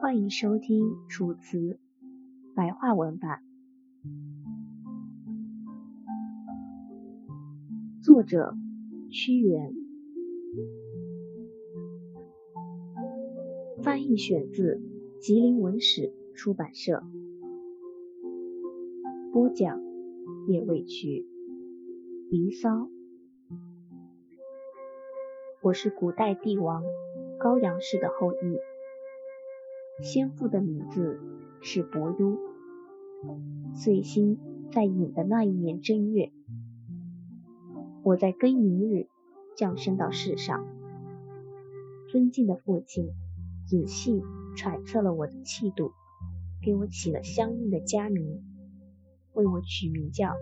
欢迎收听《楚辞》白话文版，作者屈原，翻译选自吉林文史出版社，播讲叶未渠，《离骚》。我是古代帝王高阳氏的后裔。先父的名字是伯庸。岁星在寅的那一年正月，我在庚寅日降生到世上。尊敬的父亲仔细揣测了我的气度，给我起了相应的家名，为我取名叫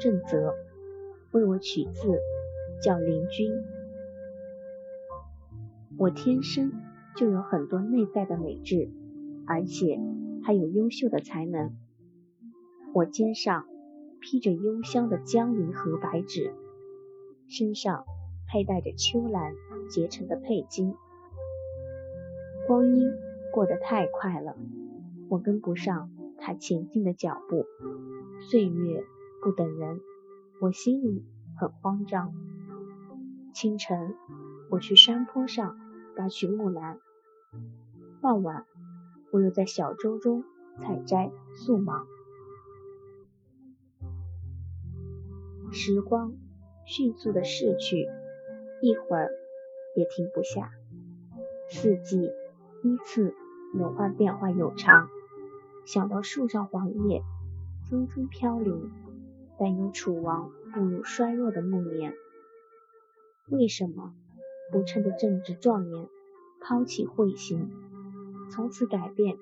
正则，为我取字叫灵君。我天生就有很多内在的美质。而且还有优秀的才能。我肩上披着幽香的江离和白芷，身上佩戴着秋兰结成的佩金。光阴过得太快了，我跟不上它前进的脚步。岁月不等人，我心里很慌张。清晨，我去山坡上拔取木兰。傍晚。我又在小舟中采摘素芒，时光迅速的逝去，一会儿也停不下。四季依次轮换变化有常，想到树上黄叶纷纷飘零，担忧楚王步入衰弱的暮年。为什么不趁着正值壮年，抛弃彗星？从此改变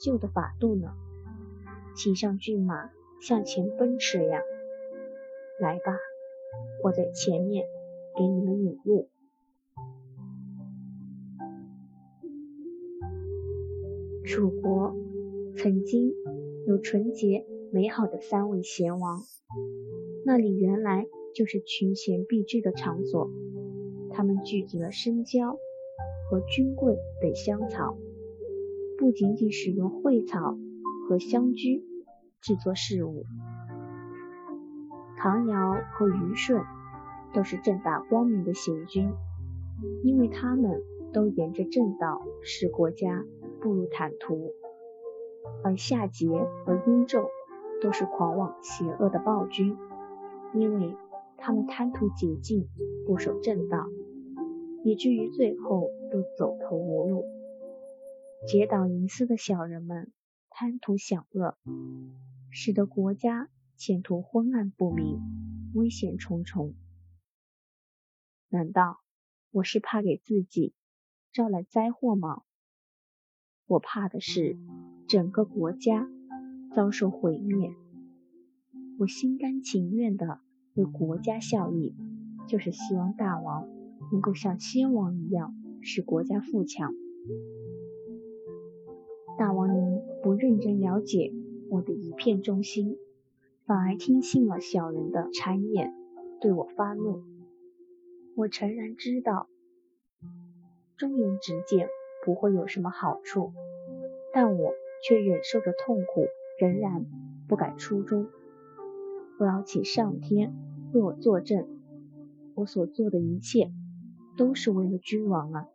旧的法度呢？骑上骏马向前奔驰呀！来吧，我在前面给你们引路。楚国曾经有纯洁美好的三位贤王，那里原来就是群贤毕至的场所。他们聚集了生姜和菌桂等香草。不仅仅使用蕙草和香居制作事物，唐尧和虞舜都是正大光明的贤君，因为他们都沿着正道使国家步入坦途；而夏桀和殷纣都是狂妄邪恶的暴君，因为他们贪图捷径，不守正道，以至于最后都走投无路。结党营私的小人们贪图享乐，使得国家前途昏暗不明，危险重重。难道我是怕给自己招来灾祸吗？我怕的是整个国家遭受毁灭。我心甘情愿的为国家效力，就是希望大王能够像先王一样，使国家富强。大王，您不认真了解我的一片忠心，反而听信了小人的谗言，对我发怒。我诚然知道忠言直谏不会有什么好处，但我却忍受着痛苦，仍然不改初衷。我要请上天为我作证，我所做的一切都是为了君王啊！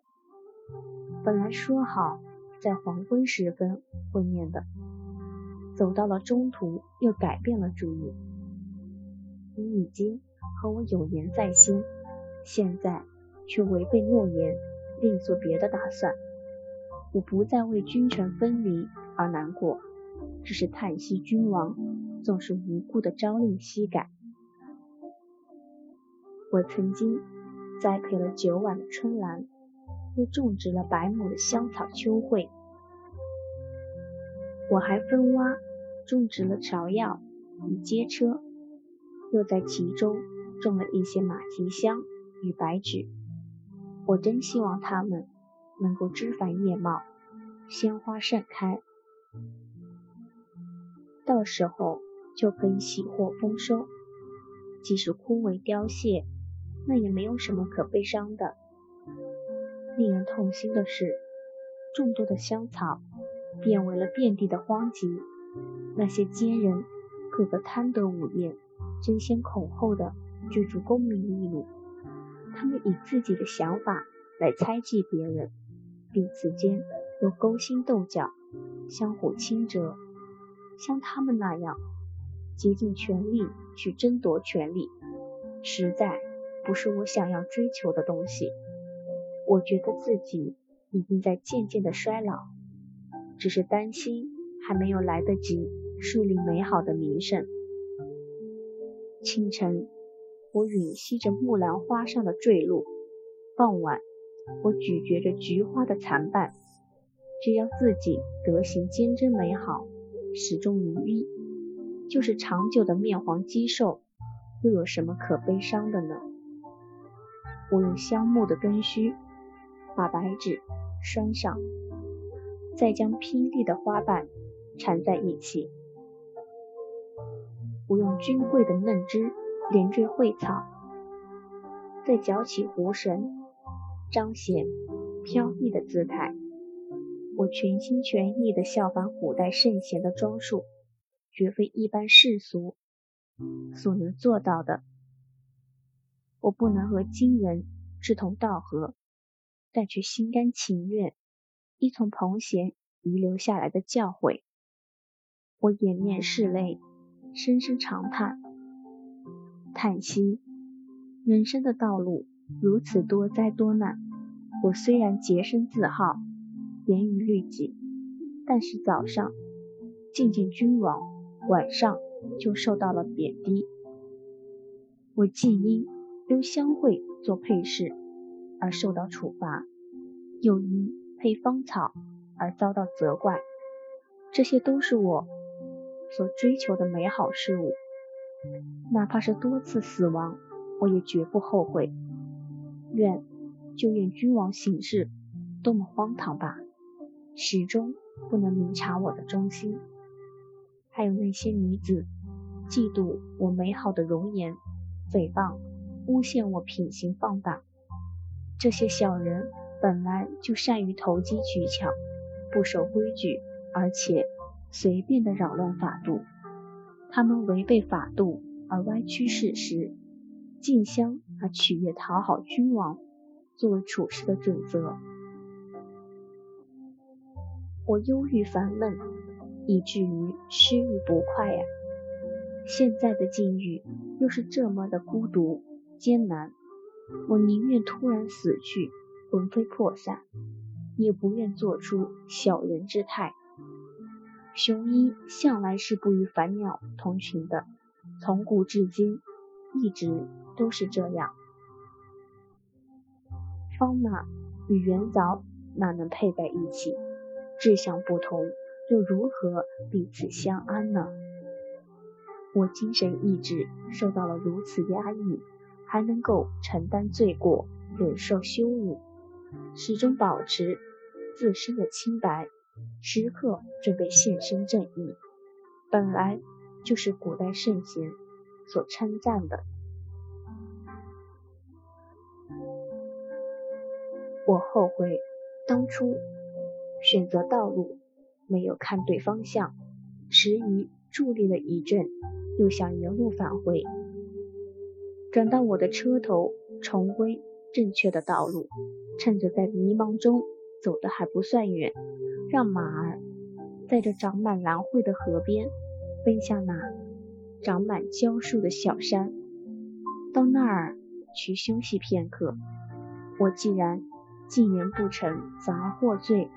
本来说好。在黄昏时分会面的，走到了中途又改变了主意。你已经和我有言在先，现在却违背诺言，另做别的打算。我不再为君臣分离而难过，只是叹息君王总是无故的朝令夕改。我曾经栽培了九晚的春兰。又种植了百亩的香草秋蕙，我还分挖种植了芍药与阶车，又在其中种了一些马蹄香与白芷。我真希望它们能够枝繁叶茂，鲜花盛开，到时候就可以喜获丰收。即使枯萎凋谢，那也没有什么可悲伤的。令人痛心的是，众多的香草变为了遍地的荒瘠。那些奸人个个贪得无厌，争先恐后的追逐功名利禄。他们以自己的想法来猜忌别人，彼此间又勾心斗角，相互倾折。像他们那样竭尽全力去争夺权力，实在不是我想要追求的东西。我觉得自己已经在渐渐的衰老，只是担心还没有来得及树立美好的名声。清晨。我吮吸着木兰花上的坠露，傍晚，我咀嚼着菊花的残瓣。只要自己德行坚贞美好，始终如一，就是长久的面黄肌瘦，又有什么可悲伤的呢？我用香木的根须把白纸拴上，再将拼丽的花瓣缠在一起。我用君贵的嫩枝。连缀蕙草，再搅起狐绳，彰显飘逸的姿态。我全心全意地效仿古代圣贤的装束，绝非一般世俗所能做到的。我不能和今人志同道合，但却心甘情愿依从彭贤遗留下来的教诲。我掩面拭泪，深深长叹。叹息，人生的道路如此多灾多难。我虽然洁身自好，严于律己，但是早上觐见君王，晚上就受到了贬低。我既因幽香会做配饰而受到处罚，又因配芳草而遭到责怪。这些都是我所追求的美好事物。哪怕是多次死亡，我也绝不后悔。愿就愿君王行事多么荒唐吧，始终不能明察我的忠心。还有那些女子嫉妒我美好的容颜，诽谤、诬陷我品行放荡。这些小人本来就善于投机取巧，不守规矩，而且随便的扰乱法度。他们违背法度而歪曲事实，竞相而取悦讨好君王，作为处事的准则。我忧郁烦闷，以至于失欲不快呀。现在的境遇又是这么的孤独艰难，我宁愿突然死去，魂飞魄散，也不愿做出小人之态。雄鹰向来是不与凡鸟同群的，从古至今一直都是这样。方马与元藻哪能配在一起？志向不同，又如何彼此相安呢？我精神意志受到了如此压抑，还能够承担罪过，忍受羞辱，始终保持自身的清白。时刻准备献身正义，本来就是古代圣贤所称赞的。我后悔当初选择道路没有看对方向，迟疑伫立了一阵，又想原路返回，转到我的车头，重归正确的道路。趁着在迷茫中走的还不算远。让马儿在这长满兰蕙的河边奔向那长满蕉树的小山，到那儿去休息片刻。我既然进言不成，反而获罪，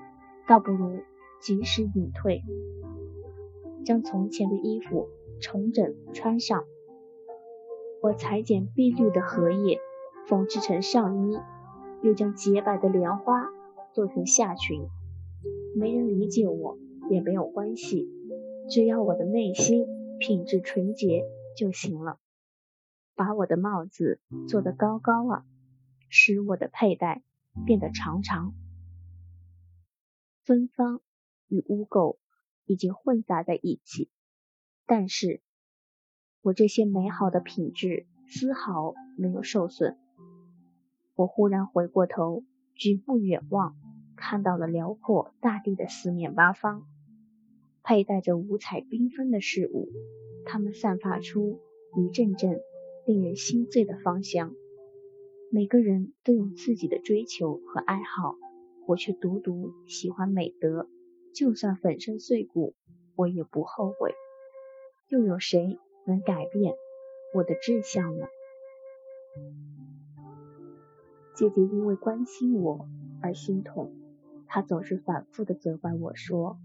倒不如及时隐退，将从前的衣服重整穿上。我裁剪碧绿的荷叶，缝制成上衣，又将洁白的莲花做成下裙。没人理解我也没有关系，只要我的内心品质纯洁就行了。把我的帽子做得高高啊，使我的佩戴变得长长。芬芳与污垢已经混杂在一起，但是我这些美好的品质丝毫没有受损。我忽然回过头，举目远望。看到了辽阔大地的四面八方，佩戴着五彩缤纷的事物，它们散发出一阵阵令人心醉的芳香。每个人都有自己的追求和爱好，我却独独喜欢美德，就算粉身碎骨，我也不后悔。又有谁能改变我的志向呢？姐姐因为关心我而心痛，她总是反复的责怪我说：“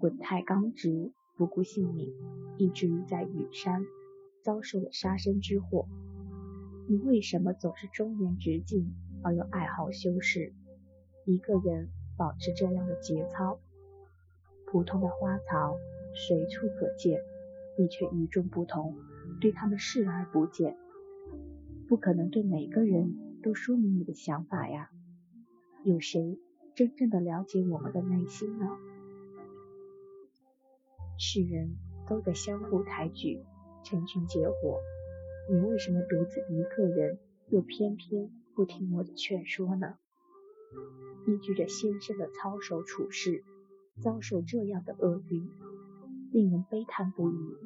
滚太刚直，不顾性命，以至于在雨山遭受了杀身之祸。你为什么总是忠言直进，而又爱好修饰？一个人保持这样的节操，普通的花草随处可见。”你却与众不同，对他们视而不见，不可能对每个人都说明你的想法呀。有谁真正的了解我们的内心呢？世人都在相互抬举，成群结伙，你为什么独自一个人，又偏偏不听我的劝说呢？依据着先生的操守处事，遭受这样的厄运。令人悲叹不已。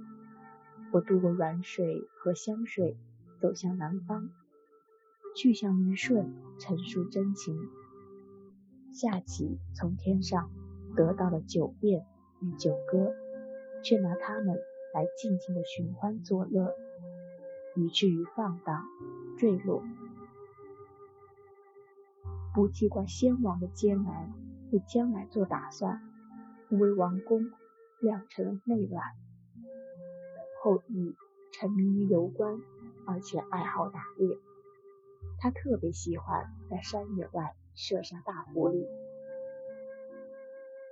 我渡过软水和香水，走向南方，去向虞舜陈述真情。夏启从天上得到了九变与九歌，却拿它们来尽情的寻欢作乐，以至于放荡坠落。不记挂先王的艰难，为将来做打算，为王宫。酿成了内乱。后羿沉迷于游观，而且爱好打猎。他特别喜欢在山野外射杀大狐狸。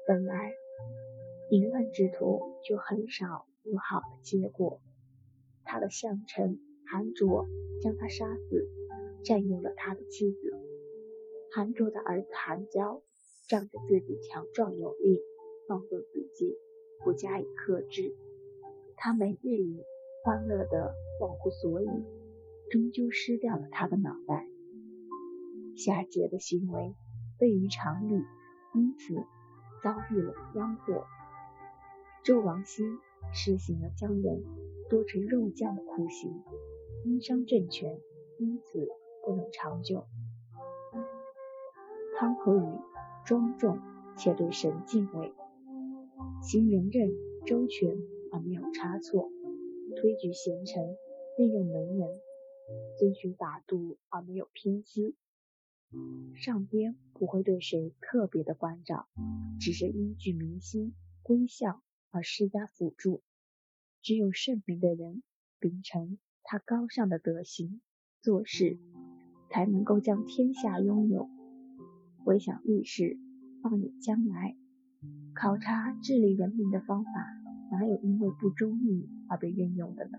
本来淫乱之徒就很少有好的结果。他的相臣韩卓将他杀死，占有了他的妻子。韩卓的儿子韩娇仗着自己强壮有力，放纵自己。不加以克制，他每日里欢乐的忘乎所以，终究失掉了他的脑袋。夏桀的行为悖于常理，因此遭遇了殃祸。纣王兴实行了将人剁成肉酱的酷刑，因伤政权，因此不能长久。汤和禹庄重且对神敬畏。行仁任周全而没有差错，推举贤臣，任用能人，遵循法度而没有偏激。上边不会对谁特别的关照，只是依据民心归向而施加辅助。只有圣明的人秉承他高尚的德行做事，才能够将天下拥有。回想历史，放眼将来。考察治理人民的方法，哪有因为不忠义而被运用的呢？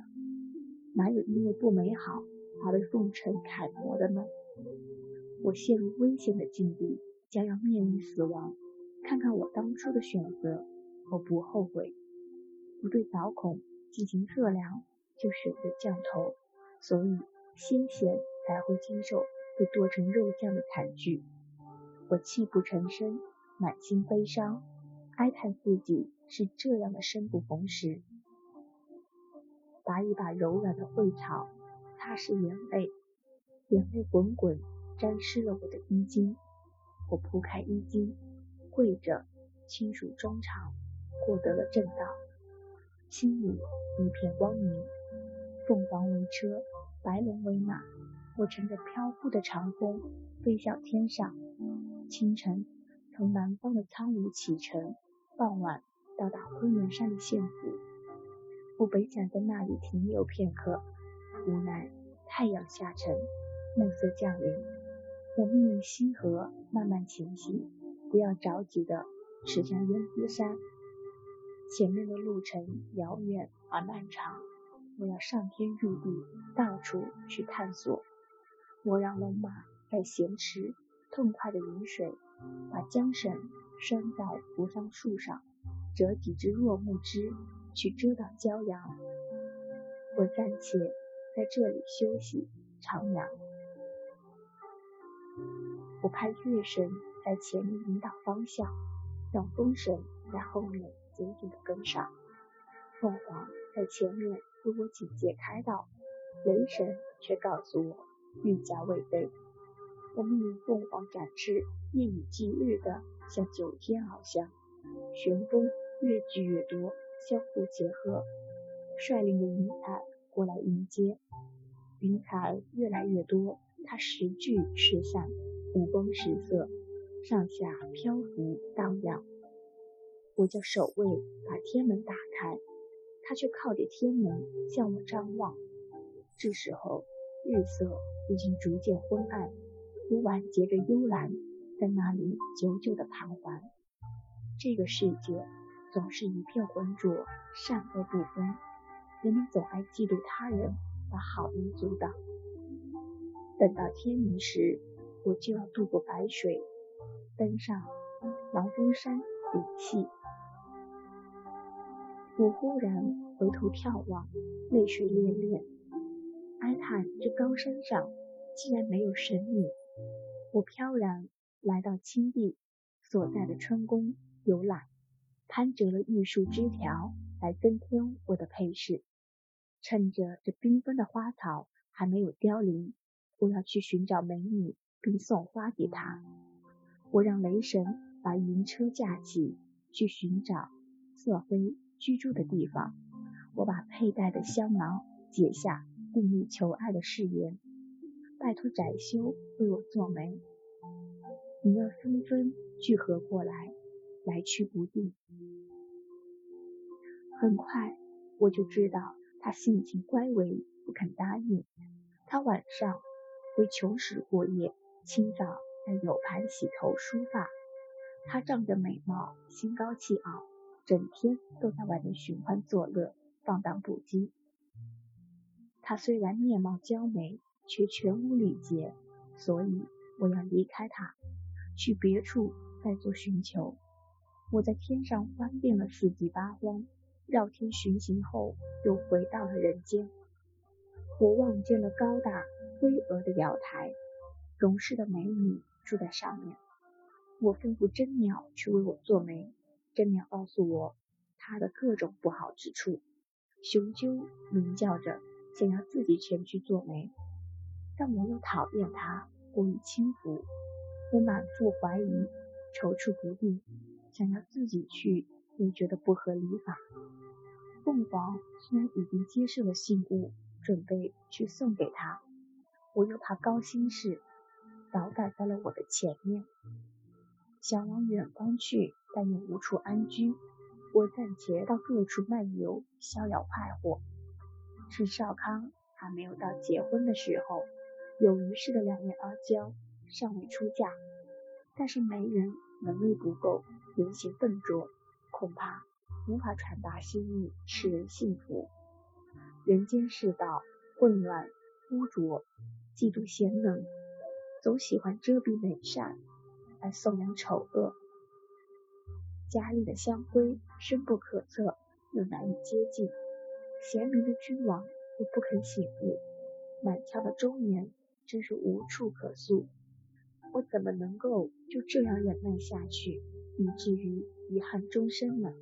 哪有因为不美好而被奉承楷模的呢？我陷入危险的境地，将要面临死亡。看看我当初的选择，我不后悔。不对导孔进行测量，就选择降头，所以先贤才会经受被剁成肉酱的惨剧。我泣不成声，满心悲伤。哀叹自己是这样的生不逢时，拔一把柔软的蕙草，擦拭眼泪，眼泪滚滚，沾湿了我的衣襟。我铺开衣襟，跪着轻数中长，获得了正道，心里一片光明。凤凰为车，白龙为马，我乘着飘忽的长风飞向天上。清晨，从南方的苍梧启程。傍晚到达昆仑山的县府，我本想在那里停留片刻，无奈太阳下沉，暮色降临。我命令西河慢慢前行，不要着急的驶向燕子山。前面的路程遥远而漫长，我要上天入地，到处去探索。我让龙马在咸池痛快的饮水，把缰绳。拴在扶桑树上，折几枝弱木枝去遮挡骄阳。我暂且在这里休息徜徉。我派月神在前面引导方向，让风神在后面紧紧的跟上。凤凰在前面为我警戒开道，雷神却告诉我欲加未备。我命令凤凰展翅，夜以继日的向九天翱翔。旋风越聚越多，相互结合，率领着云彩过来迎接。云彩越来越多，它时聚时散，五光十色，上下漂浮荡漾。我叫守卫把天门打开，他却靠着天门向我张望。这时候，日色已经逐渐昏暗，我晚结着幽兰在那里久久的盘桓。这个世界总是一片浑浊，善恶不分，人们总爱嫉妒他人。把好人阻挡。等到天明时，我就要渡过白水，登上狼峰山顶气。我忽然回头眺望，泪水涟涟，哀叹这高山上竟然没有神女。我飘然来到青帝所在的春宫游览，攀折了玉树枝条来增添我的配饰。趁着这缤纷的花草还没有凋零，我要去寻找美女，并送花给她。我让雷神把云车架起，去寻找色妃居住的地方。我把佩戴的香囊解下，定立求爱的誓言，拜托窄修为我做媒。女儿纷纷聚合过来，来去不定。很快，我就知道。他性情乖违，不肯答应。他晚上回琼室过夜，清早在有盘洗头梳发。他仗着美貌，心高气傲，整天都在外面寻欢作乐，放荡不羁。他虽然面貌娇美，却全无礼节，所以我要离开他，去别处再做寻求。我在天上翻遍了四季八荒。绕天巡行后，又回到了人间。我望见了高大巍峨的瑶台，容氏的美女住在上面。我吩咐真鸟去为我做媒，真鸟告诉我她的各种不好之处。雄鸠鸣叫着，想要自己前去做媒，但我又讨厌它过于轻浮。我满腹怀疑，踌躇不定，想要自己去。又觉得不合礼法。凤凰虽然已经接受了信物，准备去送给他，我又怕高心事，倒赶在了我的前面。想往远方去，但又无处安居，我暂且到各处漫游，逍遥快活。是少康还没有到结婚的时候，有余氏的两位阿娇尚未出嫁，但是媒人能力不够，言行笨拙。恐怕无法传达心意，使人信服。人间世道混乱污浊，嫉妒贤能，总喜欢遮蔽美善，来颂扬丑恶。家里的香闺深不可测，又难以接近。贤明的君王又不肯醒悟，满腔的忠言真是无处可诉。我怎么能够就这样忍耐下去？以至于遗憾终生呢？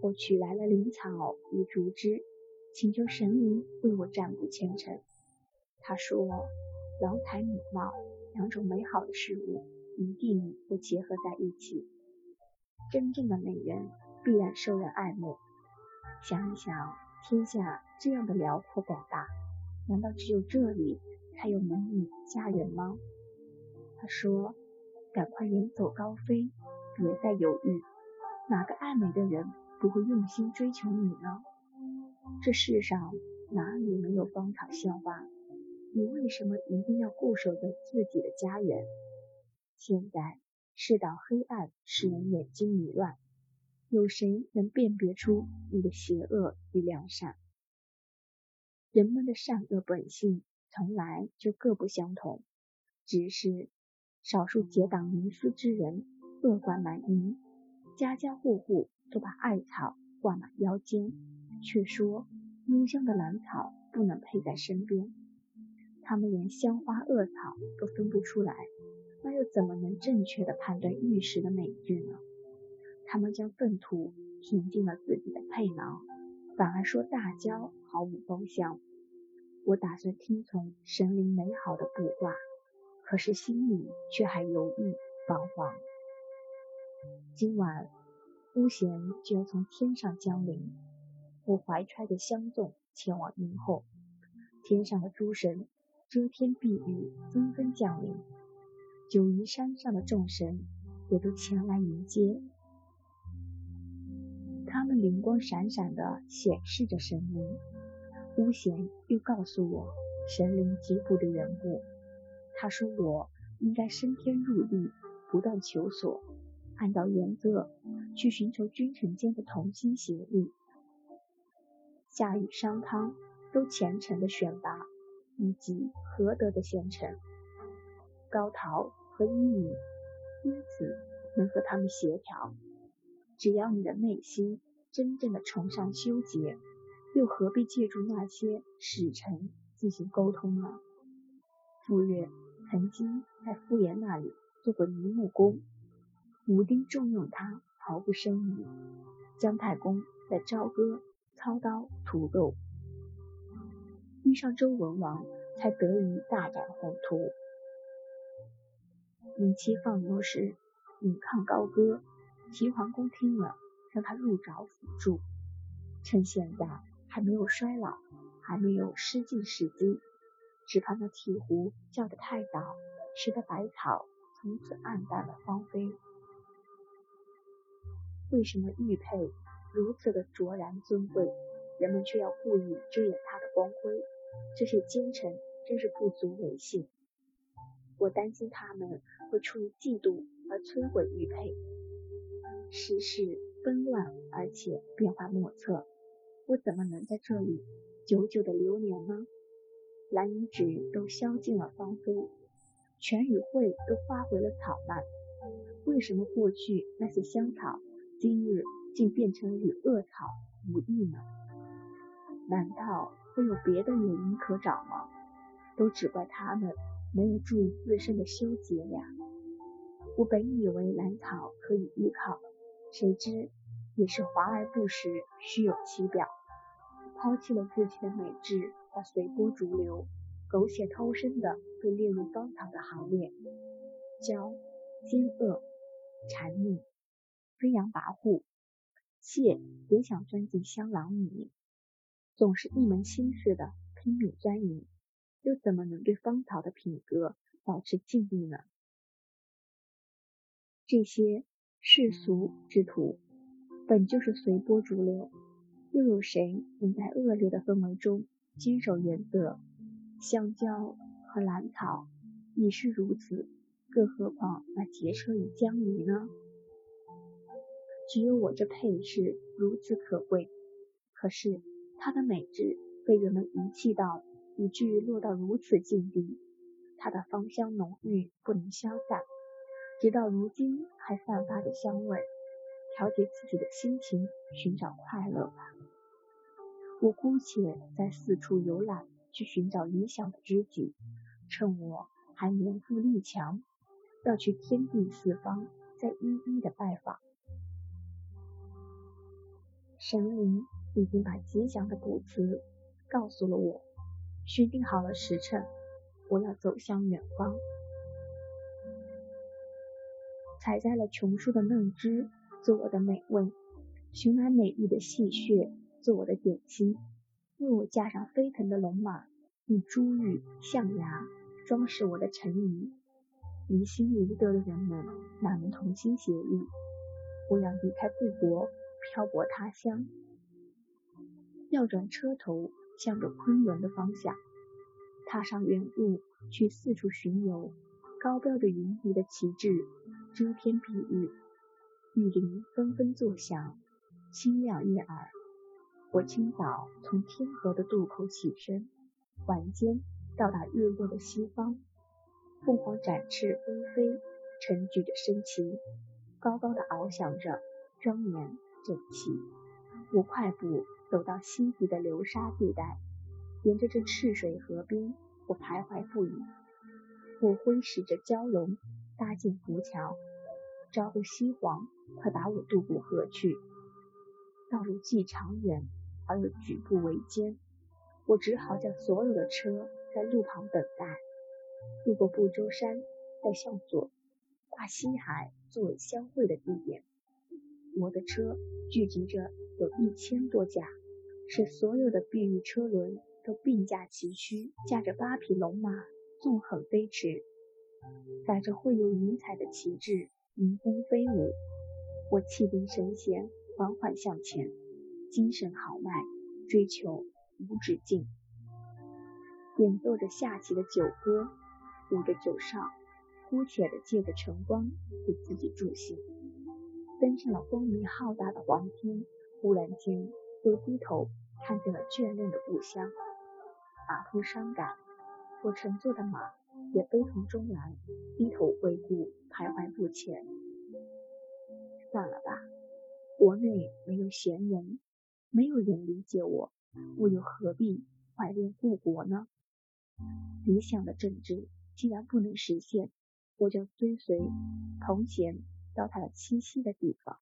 我取来了灵草与竹枝，请求神灵为我占卜前程。他说，瑶台美貌两种美好的事物一定会结合在一起，真正的美人必然受人爱慕。想一想，天下这样的辽阔广大，难道只有这里还有美女家人吗？他说。赶快远走高飞，别再犹豫。哪个爱美的人不会用心追求你呢？这世上哪里没有芳草鲜花？你为什么一定要固守着自己的家园？现在世道黑暗，使人眼睛迷乱。有谁能辨别出你的邪恶与良善？人们的善恶本性从来就各不相同，只是。少数结党营私之人恶贯满盈，家家户户都把艾草挂满腰间，却说幽香的兰草不能配在身边。他们连香花恶草都分不出来，那又怎么能正确的判断玉石的美玉呢？他们将粪土填进了自己的佩囊，反而说大蕉毫无芳香。我打算听从神灵美好的卜卦，可是心里却还犹豫彷徨。今晚巫贤就要从天上降临，我怀揣着香粽前往迎候。天上的诸神遮天蔽日，纷纷降临。九夷山上的众神也都前来迎接。他们灵光闪闪地显示着神灵。巫贤又告诉我神灵吉卜的缘故。他说我应该升天入地，不断求索，按照原则去寻求君臣间的同心协力。夏禹、商汤都虔诚的选拔以及合德的贤臣，高陶和伊尹因此能和他们协调。只要你的内心真正的崇尚修洁。又何必借助那些使臣进行沟通呢？傅说曾经在傅岩那里做过泥木工，武丁重用他，毫不生疑。姜太公在朝歌操刀屠肉，遇上周文王，才得以大展宏图。尹妻放牛时，引抗高歌，齐桓公听了，让他入沼辅助。趁现在。还没有衰老，还没有失尽时机，只怕那鹈鹕叫得太早，使得百草从此暗淡了芳菲。为什么玉佩如此的卓然尊贵，人们却要故意遮掩它的光辉？这些奸臣真是不足为信。我担心他们会出于嫉妒而摧毁玉佩。世事纷乱，而且变化莫测。我怎么能在这里久久的流连呢？蓝银纸都消尽了芳菲，全与会都化回了草蔓。为什么过去那些香草，今日竟变成与恶草无异呢？难道会有别的原因可找吗？都只怪他们没有注意自身的修洁呀！我本以为兰草可以依靠，谁知。也是华而不实，虚有其表，抛弃了自己的美质而随波逐流，苟且偷生的被列入芳草的行列。骄、奸恶、谄佞、飞扬跋扈，妾也想钻进香囊里，总是一门心思的拼命钻营，又怎么能对芳草的品格保持敬意呢？这些世俗之徒。本就是随波逐流，又有谁能在恶劣的氛围中坚守原则？香蕉和兰草已是如此，更何况那劫车与江鱼呢？只有我这配饰如此可贵，可是它的美质被人们遗弃到，以至于落到如此境地。它的芳香浓郁不能消散，直到如今还散发着香味。调节自己的心情，寻找快乐吧。我姑且在四处游览，去寻找理想的知己。趁我还年富力强，要去天地四方，再一一的拜访。神灵已经把吉祥的卜辞告诉了我，选定好了时辰，我要走向远方，采摘了琼树的嫩枝。做我的美味，寻来美丽的细血做我的点心，为我架上飞腾的龙马，用珠玉象牙装饰我的陈仪。离心离德的人们哪能同心协力？我要离开故国，漂泊他乡，调转车头，向着昆仑的方向，踏上远路，去四处巡游。高标着云霓的旗帜，遮天蔽日。玉林纷纷作响，清亮悦耳。我清早从天河的渡口起身，晚间到达日落的西方。凤凰展翅飞飞，沉举着升旗，高高的翱翔着，庄严整齐。我快步走到西极的流沙地带，沿着这赤水河边，我徘徊不已。我挥使着蛟龙搭建浮桥，招呼西黄快把我渡过河去。道路既长远而又举步维艰，我只好将所有的车在路旁等待。路过不周山，再向左跨西海作为相会的地点。我的车聚集着有一千多架，使所有的碧玉车轮都并驾齐驱，驾着八匹龙马。纵横飞驰，载着绘有云彩的旗帜，迎风飞舞。我气定神闲，缓缓向前，精神豪迈，追求无止境。演奏着下棋的酒歌，舞着酒哨，姑且的借着晨光给自己助兴。登上了光明浩大的黄天，忽然间又低头看见了眷恋的故乡，马夫伤感。我乘坐的马也悲从中来，低头回顾，徘徊不前。算了吧，国内没有贤人，没有人理解我，我又何必怀恋故国呢？理想的政治既然不能实现，我就追随童贤到他栖息的地方。